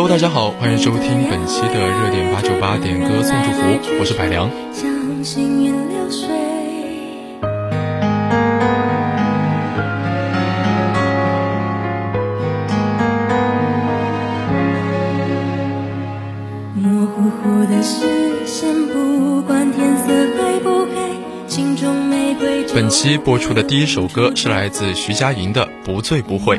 Hello，大家好，欢迎收听本期的热点八九八点歌送祝福，我是柏良。本期播出的第一首歌是来自徐佳莹的《不醉不悔》。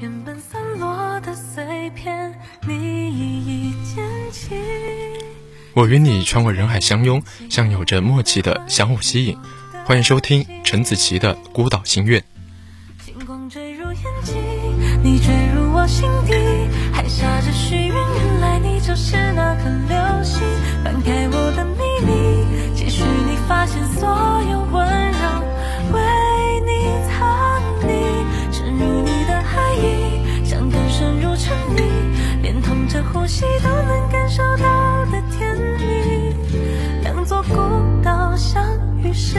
原本散落的碎片，你一一捡起。我与你穿过人海相拥，像有着默契的相互吸引。欢迎收听陈子琪的《孤岛心愿》。星光坠入眼睛，你坠入我心底，还下着许愿，原来你就是那颗流星，翻开我的秘密，期许你发现所有问题。你连同着呼吸都能感受到的甜蜜，两座孤岛相遇时。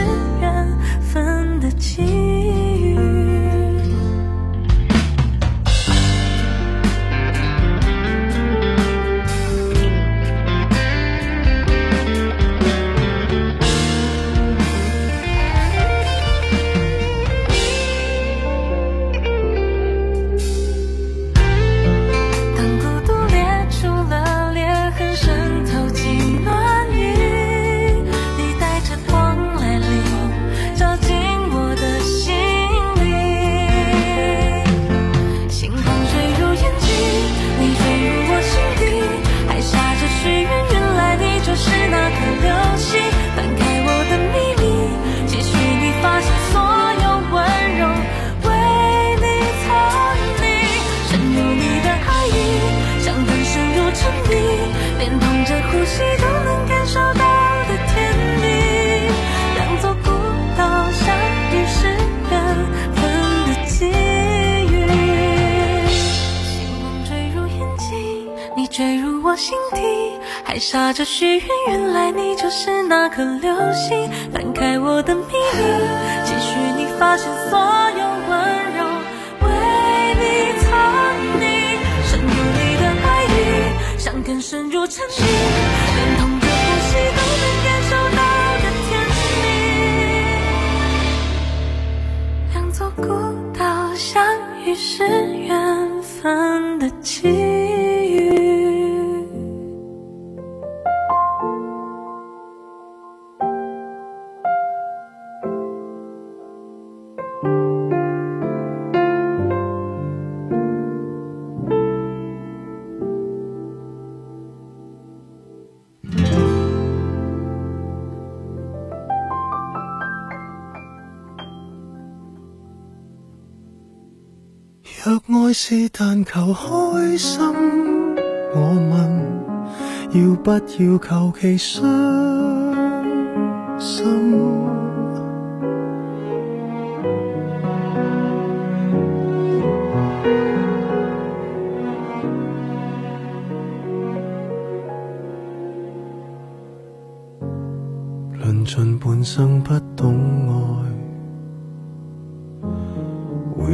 一都能感受到的甜蜜，两座孤岛相遇是缘分的际遇。星光坠入眼睛，你坠入我心底，还傻着许愿，原来你就是那颗流星，翻开我的秘密，期许你发现所有温柔为你藏匿，深入你的爱意，伤根深入沉溺。若爱是但求开心，我问要不要求其伤心？论尽半生不懂。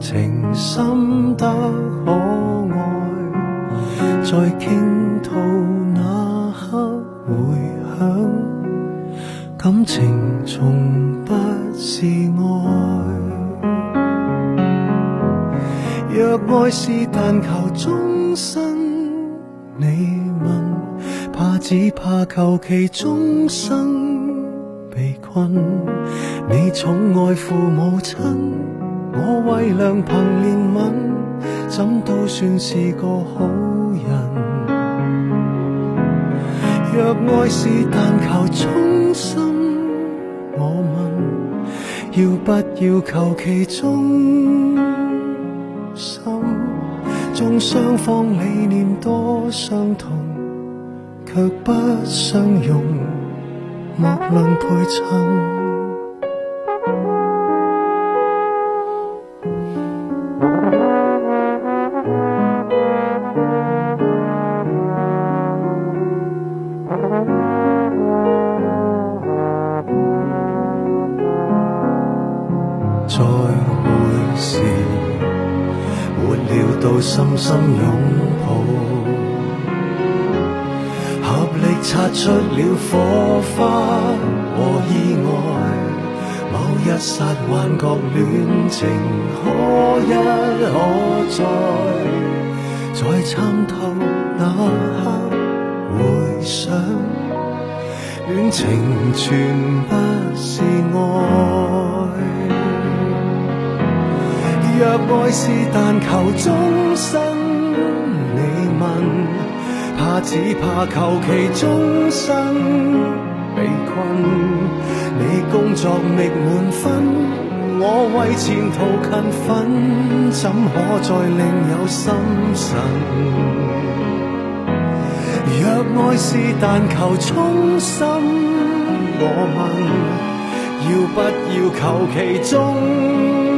情深得可爱，在倾吐那刻回响。感情从不是爱。若爱是但求终身，你问，怕只怕求其终生被困。你宠爱父母亲。我为良朋怜悯，怎都算是个好人。若爱是但求衷心，我问要不要求其忠心？纵双方理念多相同，却不相容，莫论配衬。深深拥抱，合力擦出了火花和意外。某一刹幻觉，恋情可一可再。在参透那刻，回想，恋情全不是爱。若爱是但求终身，你问，怕只怕求其终生被困。你工作觅满分，我为前途勤奋，怎可再另有心神？若爱是但求衷心，我问，要不要求其终？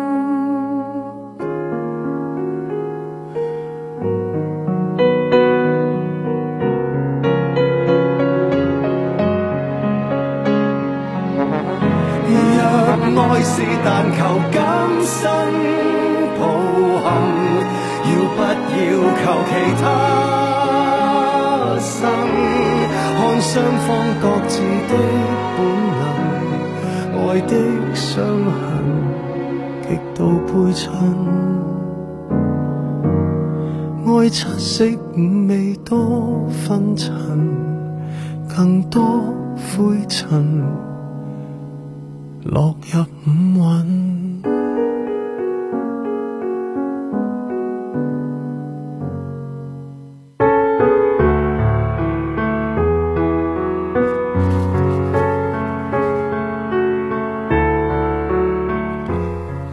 但求今生抱憾，要不要求其他生？看双方各自的本能，爱的伤痕极度悲衬，爱七色五味多分层，更多灰尘。落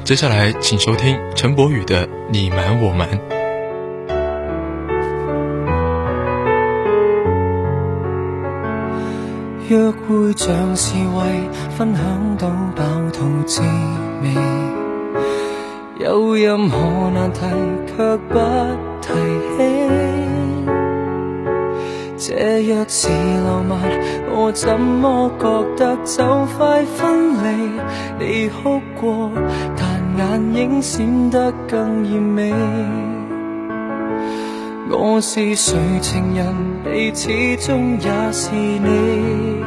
接下来，请收听陈柏宇的《你瞒我瞒》。约会像是为分享到饱肚滋味，有任何难题却不提起。这若是浪漫，我怎么觉得就快分离？你哭过，但眼影闪得更艳美。我是谁情人，你始终也是你。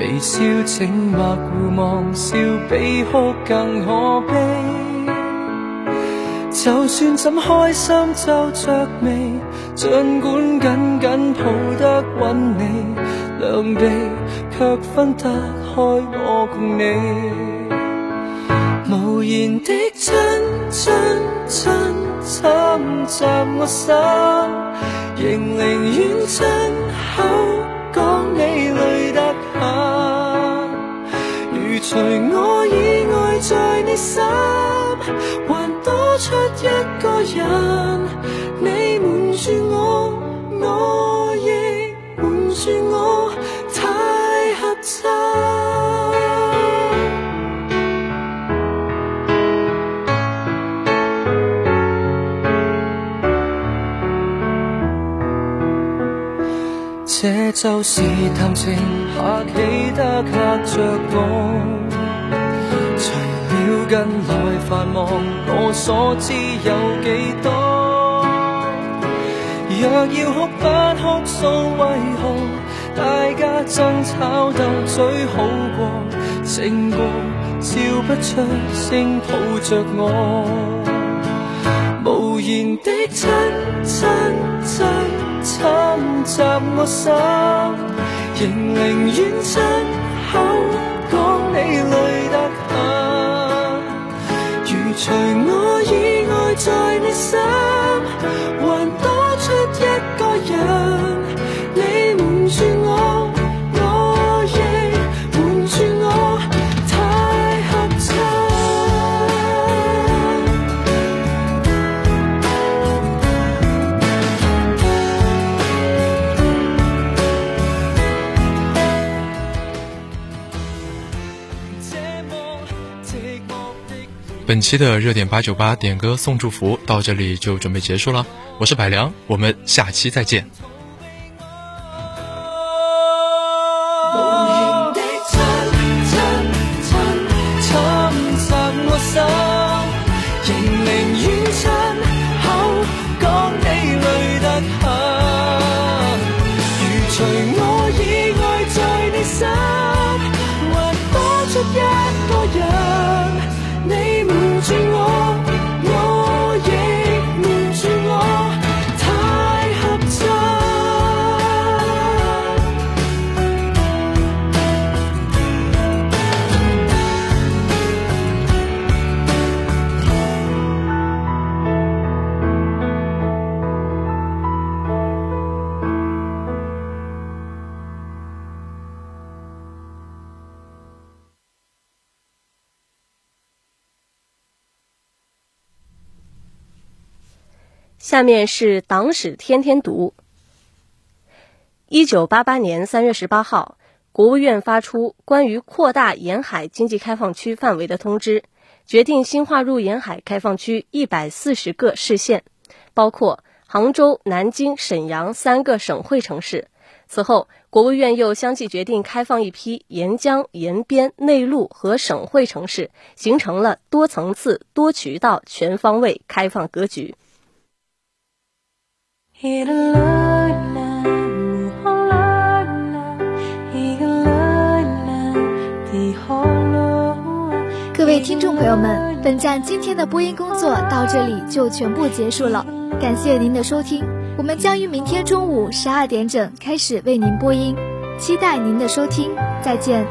微笑静默互望，笑比哭更可悲。就算怎开心皱着眉，尽管紧紧抱得稳你，两臂却分得开我共你。无言的亲亲亲。侵着我心，仍宁愿亲口讲你累得很。如除我以外在你心，还多出一个人。就是谈情下企得吓着我，除了近来繁忙，我所知有几多？若要哭不哭诉，为何大家争吵斗嘴好过？静过笑不出声，抱着我。然的亲亲亲侵袭我心，仍宁愿亲口讲你累得很。如除我以外在你心，还多出一个人。本期的热点八九八点歌送祝福到这里就准备结束了，我是百良，我们下期再见。下面是党史天天读。一九八八年三月十八号，国务院发出关于扩大沿海经济开放区范围的通知，决定新划入沿海开放区一百四十个市县，包括杭州、南京、沈阳三个省会城市。此后，国务院又相继决定开放一批沿江、沿边、内陆和省会城市，形成了多层次、多渠道、全方位开放格局。各位听众朋友们，本站今天的播音工作到这里就全部结束了，感谢您的收听。我们将于明天中午十二点整开始为您播音，期待您的收听，再见。